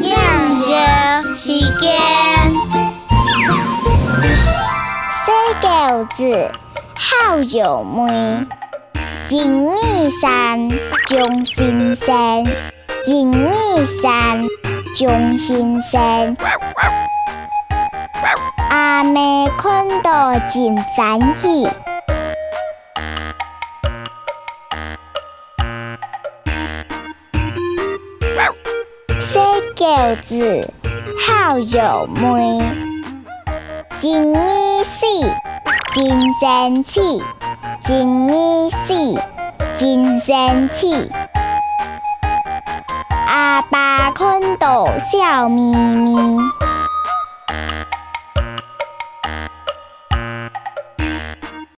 人若食姜，西狗子好入梦。金二山张先生，金二山张先生，阿妹看到真欢喜。狗子好友妹，真意思，真生气，真意思，真生气。阿爸看到笑眯眯。